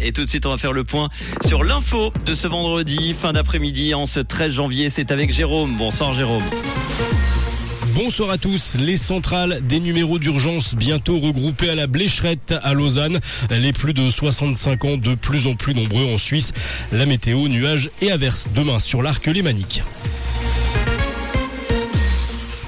Et tout de suite, on va faire le point sur l'info de ce vendredi, fin d'après-midi, en ce 13 janvier. C'est avec Jérôme. Bonsoir Jérôme. Bonsoir à tous. Les centrales des numéros d'urgence bientôt regroupées à la Blécherette à Lausanne. Les plus de 65 ans de plus en plus nombreux en Suisse. La météo, nuages et averses demain sur l'arc lémanique.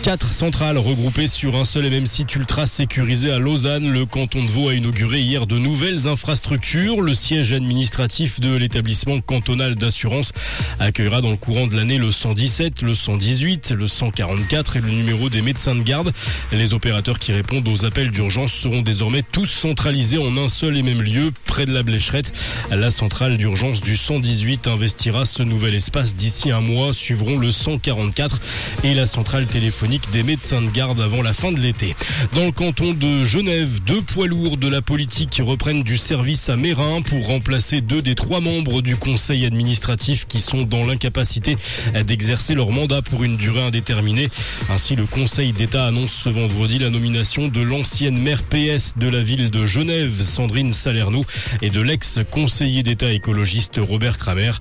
Quatre centrales regroupées sur un seul et même site ultra sécurisé à Lausanne. Le canton de Vaud a inauguré hier de nouvelles infrastructures. Le siège administratif de l'établissement cantonal d'assurance accueillera dans le courant de l'année le 117, le 118, le 144 et le numéro des médecins de garde. Les opérateurs qui répondent aux appels d'urgence seront désormais tous centralisés en un seul et même lieu, près de la Blécherette. La centrale d'urgence du 118 investira ce nouvel espace d'ici un mois. Suivront le 144 et la centrale téléphonique des médecins de garde avant la fin de l'été. Dans le canton de Genève, deux poids lourds de la politique reprennent du service à Mérin pour remplacer deux des trois membres du conseil administratif qui sont dans l'incapacité d'exercer leur mandat pour une durée indéterminée. Ainsi, le conseil d'État annonce ce vendredi la nomination de l'ancienne maire PS de la ville de Genève, Sandrine Salerno, et de l'ex-conseiller d'État écologiste Robert Kramer.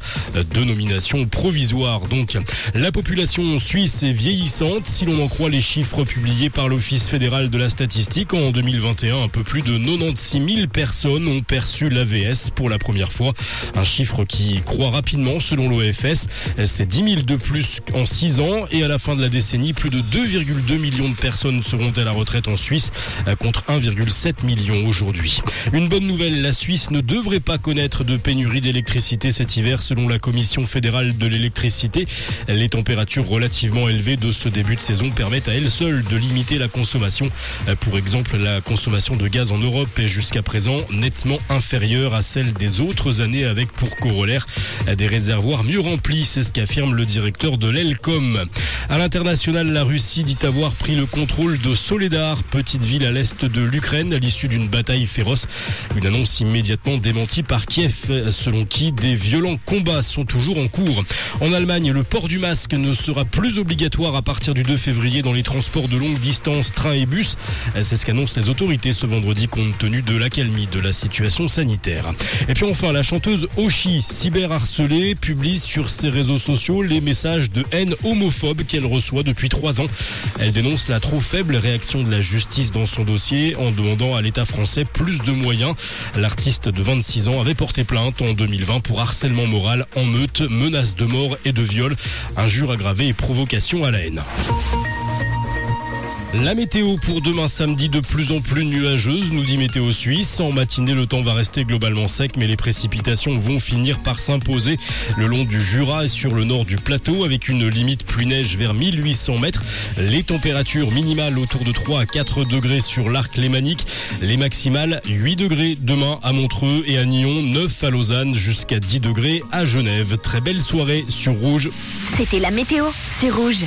Deux nominations provisoires donc. La population suisse est vieillissante. Si croit les chiffres publiés par l'Office fédéral de la statistique, en 2021, un peu plus de 96 000 personnes ont perçu l'AVS pour la première fois. Un chiffre qui croît rapidement selon l'OFS. C'est 10 000 de plus en 6 ans et à la fin de la décennie, plus de 2,2 millions de personnes seront à la retraite en Suisse contre 1,7 million aujourd'hui. Une bonne nouvelle, la Suisse ne devrait pas connaître de pénurie d'électricité cet hiver selon la Commission fédérale de l'électricité. Les températures relativement élevées de ce début de saison permettent à elles seules de limiter la consommation. Euh, pour exemple, la consommation de gaz en Europe est jusqu'à présent nettement inférieure à celle des autres années avec pour corollaire euh, des réservoirs mieux remplis. C'est ce qu'affirme le directeur de l'ELCOM. À l'international, la Russie dit avoir pris le contrôle de Soledar, petite ville à l'est de l'Ukraine, à l'issue d'une bataille féroce. Une annonce immédiatement démentie par Kiev, selon qui des violents combats sont toujours en cours. En Allemagne, le port du masque ne sera plus obligatoire à partir du 2 février dans les transports de longue distance, train et bus. C'est ce qu'annoncent les autorités ce vendredi compte tenu de l'accalmie de la situation sanitaire. Et puis enfin, la chanteuse Oshi, cyberharcelée, publie sur ses réseaux sociaux les messages de haine homophobe qu'elle reçoit depuis trois ans. Elle dénonce la trop faible réaction de la justice dans son dossier en demandant à l'État français plus de moyens. L'artiste de 26 ans avait porté plainte en 2020 pour harcèlement moral en meute, menace de mort et de viol, injure aggravée et provocation à la haine. La météo pour demain samedi de plus en plus nuageuse, nous dit Météo Suisse. En matinée, le temps va rester globalement sec, mais les précipitations vont finir par s'imposer le long du Jura et sur le nord du plateau, avec une limite pluie-neige vers 1800 mètres. Les températures minimales autour de 3 à 4 degrés sur l'arc lémanique. Les maximales 8 degrés demain à Montreux et à Nyon, 9 à Lausanne, jusqu'à 10 degrés à Genève. Très belle soirée sur Rouge. C'était la météo, c'est Rouge.